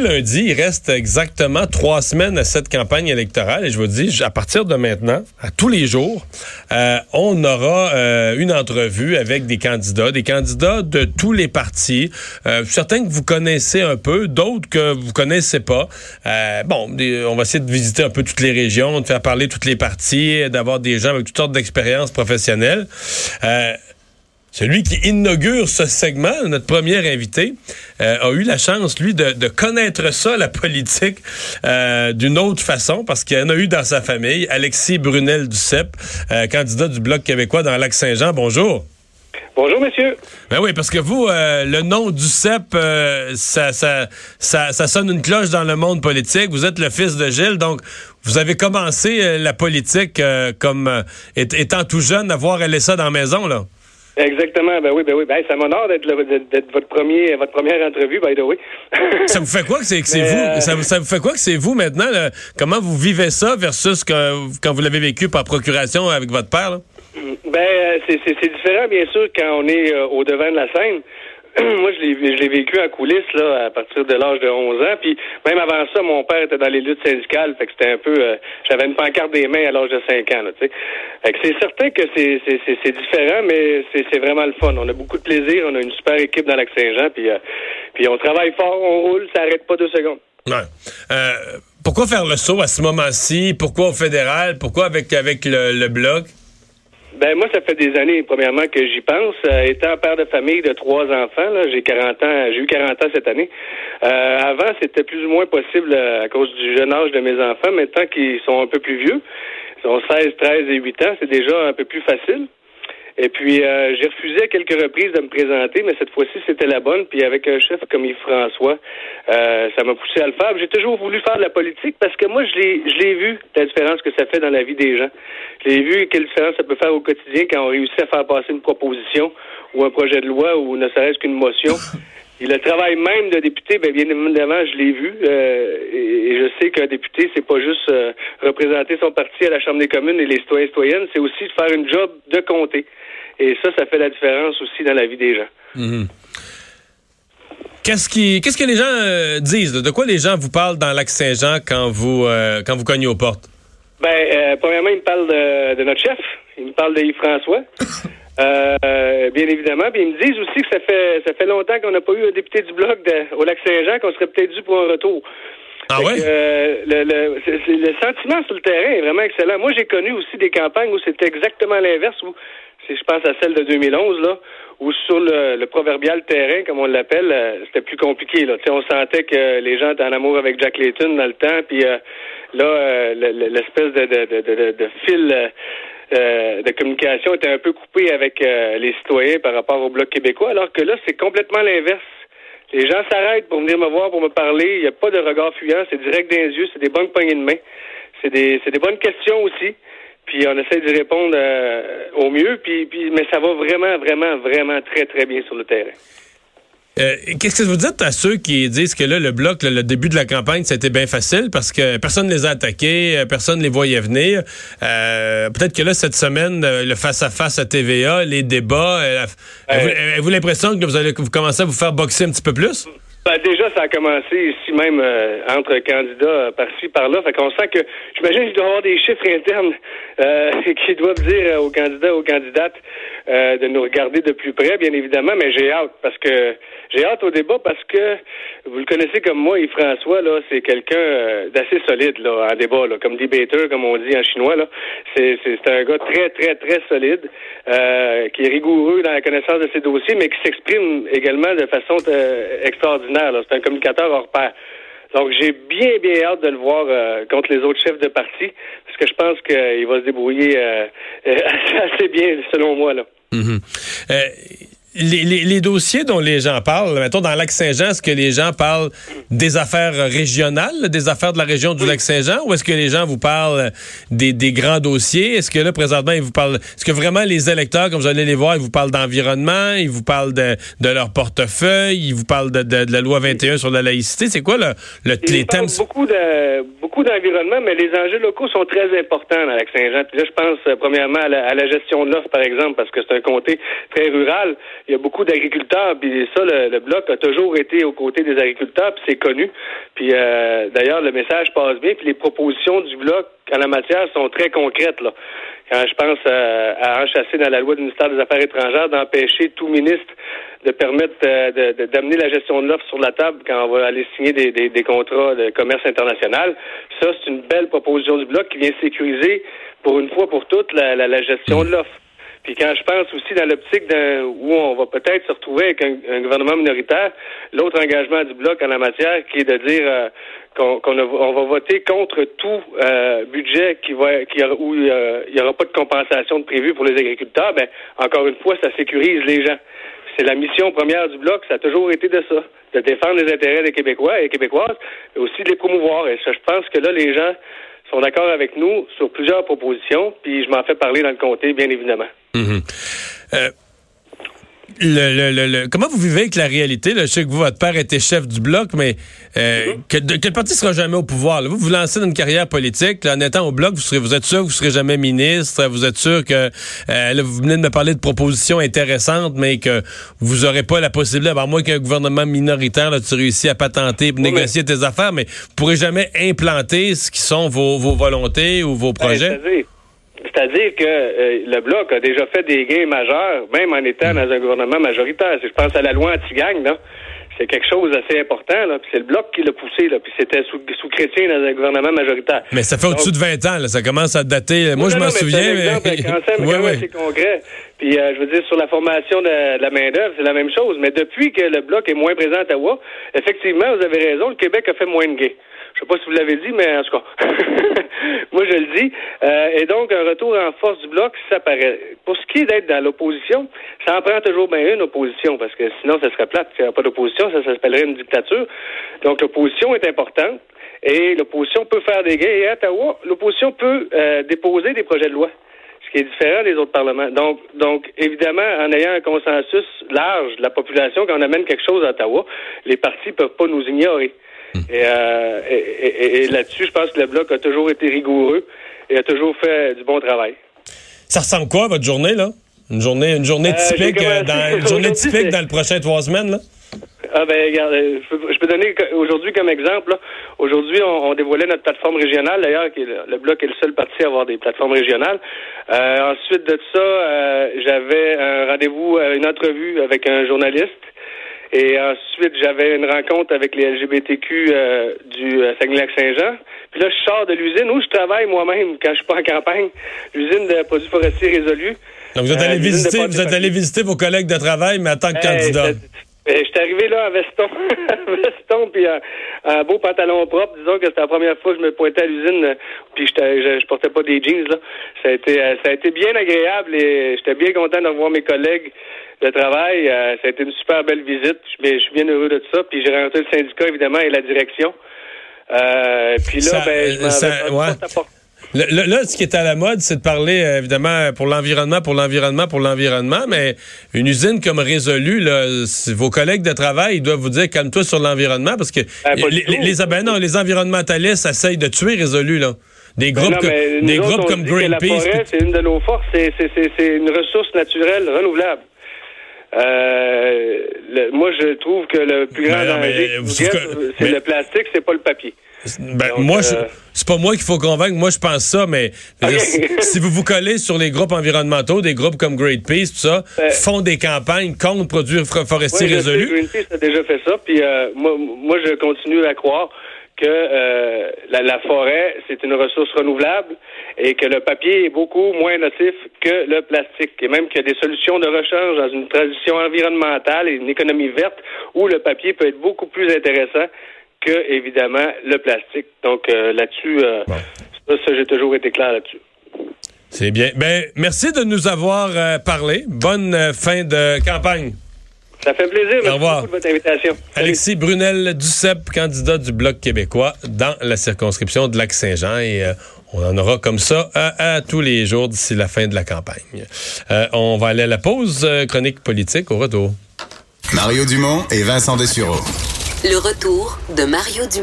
lundi, il reste exactement trois semaines à cette campagne électorale et je vous dis, à partir de maintenant, à tous les jours, euh, on aura euh, une entrevue avec des candidats, des candidats de tous les partis, euh, certains que vous connaissez un peu, d'autres que vous connaissez pas. bon, on va essayer de visiter un peu toutes les régions, de faire parler toutes les parties, d'avoir des gens avec toutes sortes d'expériences professionnelles. Celui qui inaugure ce segment, notre premier invité, euh, a eu la chance, lui, de, connaître ça, la politique, euh, d'une autre façon, parce qu'il en a eu dans sa famille. Alexis Brunel du CEP, euh, candidat du Bloc québécois dans Lac-Saint-Jean. Bonjour. Bonjour, monsieur. Ben oui, parce que vous, le nom du CEP, ça, ça, ça, sonne une cloche dans le monde politique. Vous êtes le fils de Gilles, donc vous avez commencé la politique comme étant tout jeune, à voir aller ça dans la maison, là. Exactement, ben oui, ben oui. Ben, ça m'honore d'être votre premier votre première entrevue, by the way. ça vous fait quoi que c'est que c'est vous? Euh, ça, ça, vous fait quoi que c'est vous maintenant Comment vous vivez ça versus que, quand vous l'avez vécu par procuration avec votre père là? Ben c'est différent bien sûr quand on est euh, au devant de la scène. moi, je l'ai, vécu en coulisses là, à partir de l'âge de 11 ans. Puis même avant ça, mon père était dans les luttes syndicales. Fait que c'était un peu. Euh, j'avais une pancarte des mains à l'âge de 5 ans. Là, fait que c'est certain que c'est, différent, mais c'est, vraiment le fun. On a beaucoup de plaisir. On a une super équipe dans Lac-Saint-Jean. Puis, euh, puis on travaille fort, on roule, ça arrête pas deux secondes. Euh, pourquoi faire le saut à ce moment-ci? Pourquoi au fédéral? Pourquoi avec, avec le, le bloc? Ben moi, ça fait des années, premièrement, que j'y pense. Euh, étant père de famille de trois enfants, j'ai 40 ans, j'ai eu 40 ans cette année. Euh, avant, c'était plus ou moins possible euh, à cause du jeune âge de mes enfants. Maintenant qu'ils sont un peu plus vieux, ils ont 16, 13 et 8 ans, c'est déjà un peu plus facile. Et puis, euh, j'ai refusé à quelques reprises de me présenter, mais cette fois-ci, c'était la bonne. Puis avec un chef comme Yves François, euh, ça m'a poussé à le faire. J'ai toujours voulu faire de la politique parce que moi, je l'ai, je l'ai vu, la différence que ça fait dans la vie des gens. Je l'ai vu, quelle différence ça peut faire au quotidien quand on réussit à faire passer une proposition ou un projet de loi ou ne serait-ce qu'une motion. Et le travail même de député, bien, bien évidemment, je l'ai vu. Euh, et, je sais qu'un député, c'est pas juste euh, représenter son parti à la Chambre des communes et les citoyens et citoyennes, c'est aussi de faire une job de compter. Et ça, ça fait la différence aussi dans la vie des gens. Mhm. Qu'est-ce qui, qu'est-ce que les gens euh, disent? De quoi les gens vous parlent dans Lac-Saint-Jean quand vous, quand vous cognez aux portes? Ben, premièrement, ils me parlent de, de notre chef. Ils me parlent de Yves François. Euh, bien évidemment. Puis ils me disent aussi que ça fait ça fait longtemps qu'on n'a pas eu un député du bloc au lac Saint-Jean, qu'on serait peut-être dû pour un retour. Ah ouais? Euh, le, le, le, sentiment sur le terrain est vraiment excellent. Moi, j'ai connu aussi des campagnes où c'était exactement l'inverse, où si je pense à celle de 2011, là, où sur le, proverbial terrain, comme on l'appelle, euh, c'était plus compliqué. Là. on sentait que les gens étaient en amour avec Jack Layton dans le temps, puis euh, là, l'espèce de, de, de, de, fil euh, de communication était un peu coupé avec euh, les citoyens par rapport au Bloc québécois, alors que là, c'est complètement l'inverse. Les gens s'arrêtent pour venir me voir, pour me parler. Il n'y a pas de regard fuyant. C'est direct dans les yeux. C'est des bonnes poignées de main. C'est des, c'est des bonnes questions aussi. Puis on essaie d'y répondre euh, au mieux. Puis, puis, mais ça va vraiment, vraiment, vraiment très, très bien sur le terrain. Euh, qu'est-ce que vous dites à ceux qui disent que là, le bloc, le début de la campagne, c'était bien facile parce que personne ne les a attaqués, euh, personne ne les voyait venir. Euh, peut-être que là, cette semaine, le face-à-face -à, TVA, les débats, avez-vous l'impression que vous allez vous commencer à vous faire boxer un petit peu plus? Ben, déjà, ça a commencé ici même euh, entre candidats euh, par-ci, par-là. Fait qu'on sent que, j'imagine qu'il doit y avoir des chiffres internes euh, qui doivent dire aux candidats, aux candidates de nous regarder de plus près, bien évidemment, mais j'ai hâte parce que j'ai hâte au débat parce que vous le connaissez comme moi, et François, là, c'est quelqu'un d'assez solide là, en débat, là, comme debater, comme on dit en chinois. Là. C'est, c'est, un gars très, très, très solide, qui est rigoureux dans la connaissance de ses dossiers, mais qui s'exprime également de façon extraordinaire c'est un communicateur hors pair. Donc, j'ai bien, bien hâte de le voir euh, contre les autres chefs de parti, parce que je pense qu'il va se débrouiller euh, assez bien, selon moi. Là. Mm-hmm. Les, les, dossiers dont les gens parlent, mettons dans Lac-Saint-Jean, est-ce que les gens parlent des affaires régionales, des affaires de la région du Lac-Saint-Jean, ou est-ce que les gens vous parlent des, des grands dossiers? Est-ce que là, présentement, ils vous parlent. Est-ce que vraiment les électeurs, comme vous allez les voir, ils vous parlent d'environnement, ils vous parlent de, de leur portefeuille, ils vous parlent de, de, la loi 21 sur la laïcité? C'est quoi le, le les thèmes? Beaucoup de beaucoup d'environnement, mais les enjeux locaux sont très importants dans Lac-Saint-Jean. Puis là, je pense euh, premièrement à la, à la gestion de l'offre, par exemple, parce que c'est un comté très rural il y a beaucoup d'agriculteurs, puis ça, le, Bloc a toujours été aux côtés des agriculteurs, puis c'est connu. Puis d'ailleurs, le message passe bien, puis les propositions du bloc en la matière sont très concrètes. Là. Quand je pense à, enchasser dans la loi du ministère des Affaires étrangères d'empêcher tout ministre de permettre d'amener la gestion de l'offre sur la table quand on va aller signer des, des contrats de commerce international, ça, c'est une belle proposition du bloc qui vient sécuriser pour une fois pour toutes la, la, gestion de l'offre. Puis quand je pense aussi dans l'optique où on va peut-être se retrouver avec un, gouvernement minoritaire, l'autre engagement du bloc en la matière qui est de dire euh, qu'on on va voter contre tout euh, budget qui va qui où euh, il n'y aura pas de compensation de prévu pour les agriculteurs, ben encore une fois, ça sécurise les gens. C'est la mission première du bloc, ça a toujours été de ça, de défendre les intérêts des Québécois et Québécoises, mais aussi de les promouvoir. Et ça, je pense que là, les gens sont d'accord avec nous sur plusieurs propositions, puis je m'en fais parler dans le comté, bien évidemment. Mhm. Euh, le, comment vous vivez avec la réalité? Je sais que vous, votre père était chef du bloc, mais euh, que, le parti sera jamais au pouvoir. Vous vous lancez dans une carrière politique. en étant au bloc, vous, serez, vous êtes sûr que vous serez jamais ministre. Vous êtes sûr que euh, vous venez de me parler de propositions intéressantes, mais que vous n'aurez pas la possibilité, à moins qu'un gouvernement minoritaire, là, tu réussis à patenter, négocier tes affaires, mais vous pourrez jamais implanter ce qui sont vos, volontés ou vos ben, projets. C'est-à-dire que euh, le Bloc a déjà fait des gains majeurs, même en étant dans un gouvernement majoritaire. Si je pense à la loi anti-gang, là, c'est quelque chose d'assez important, là. Puis c'est le Bloc qui l'a poussé, là. Puis c'était sous, sous, chrétien dans un gouvernement majoritaire. Mais ça fait au-dessus de 20 ans, là. Ça commence à dater. Moi, je m'en souviens. Mais... Quand même, c'est concret. Puis euh, je veux dire, sur la formation de, la main-d'œuvre, c'est la même chose. Mais depuis que le Bloc est moins présent à Ottawa, effectivement, vous avez raison, le Québec a fait moins de gains. Je sais pas si vous l'avez dit, mais en tout cas, moi je le dis. Euh, et donc, un retour en force du bloc, ça paraît. Pour ce qui est d'être dans l'opposition, ça en prend toujours bien une opposition, parce que sinon, ça serait plate. S'il n'y a pas d'opposition, ça s'appellerait une dictature. Donc, l'opposition est importante. Et l'opposition peut faire des gains. Et à Ottawa, l'opposition peut euh, déposer des projets de loi ce qui est différent des autres parlements. Donc, donc, évidemment, en ayant un consensus large de la population, quand on amène quelque chose à Ottawa, les partis ne peuvent pas nous ignorer. Euh, et, là-dessus, je pense que le Bloc a toujours été rigoureux et a toujours fait du bon travail. Ça ressemble quoi votre journée, là? Une journée, une journée euh, typique, euh, dans, une journée typique dans le prochain trois semaines, là? Ah ben regarde, je peux, donner aujourd'hui comme exemple. Aujourd'hui, on, dévoilait notre plateforme régionale. D'ailleurs, le bloc est le seul parti à avoir des plateformes régionales. ensuite de ça, j'avais un rendez-vous, une entrevue avec un journaliste et ensuite, j'avais une rencontre avec les LGBTQ euh, du euh, Saguenay-Lac-Saint-Jean. Puis là, je sors de l'usine où je travaille moi-même quand je suis pas en campagne, l'usine de produits forestiers résolus. Donc, vous êtes allé, euh, visiter, vous êtes allé visiter vos collègues de travail, mais en tant que candidat. Je suis arrivé là en veston, veston puis un, beau pantalon propre. Disons que c'était la première fois que je me pointais à l'usine, puis je, je, portais pas des jeans là. Ça a été, ça a été bien agréable et j'étais bien content de revoir mes collègues de travail. Euh, ça a été une super belle visite. Je, suis bien heureux de ça. Puis j'ai rencontré le syndicat, évidemment, et la direction. Euh, puis là, ben, je m'en là, ce qui est à la mode, c'est de parler, euh, évidemment, pour l'environnement, pour l'environnement, pour l'environnement, mais une usine comme Résolu, là, vos collègues de travail, ils doivent vous dire, calme-toi sur l'environnement, parce que ben, les, les, ben non, les environnementalistes essayent de tuer Résolu, là. Des ben groupes, des groupes comme Greenpeace. La forêt, c'est une de nos forces, c'est une ressource naturelle renouvelable. Euh, moi, je trouve que le plus grand danger, c'est le plastique, c'est pas le papier. Ben, moi, euh, c'est pas moi qu'il faut convaincre. Moi, je pense ça, mais si, vous vous collez sur les groupes environnementaux, des groupes comme Greenpeace, tout ça, ben, font des campagnes contre produits forestiers résolus. Greenpeace a déjà fait ça, puis euh, moi, moi, je continue à croire que euh, la, forêt, c'est une ressource renouvelable et que le papier est beaucoup moins nocif que le plastique. Et même qu'il y a des solutions de rechange dans une transition environnementale et une économie verte où le papier peut être beaucoup plus intéressant que, évidemment, le plastique. Donc euh, là-dessus, euh, ça, j'ai toujours été clair là-dessus. C'est bien. Ben, merci de nous avoir parlé. Bonne fin de campagne. Ça fait plaisir. Merci beaucoup de votre invitation. Alexis Brunel Duceppe, candidat du Bloc québécois dans la circonscription de Lac-Saint-Jean. Et euh, on en aura comme ça à, tous les jours d'ici la fin de la campagne. Euh, on va aller à la pause euh, chronique politique au retour. Mario Dumont et Vincent Dessureau. Le retour de Mario Dumont.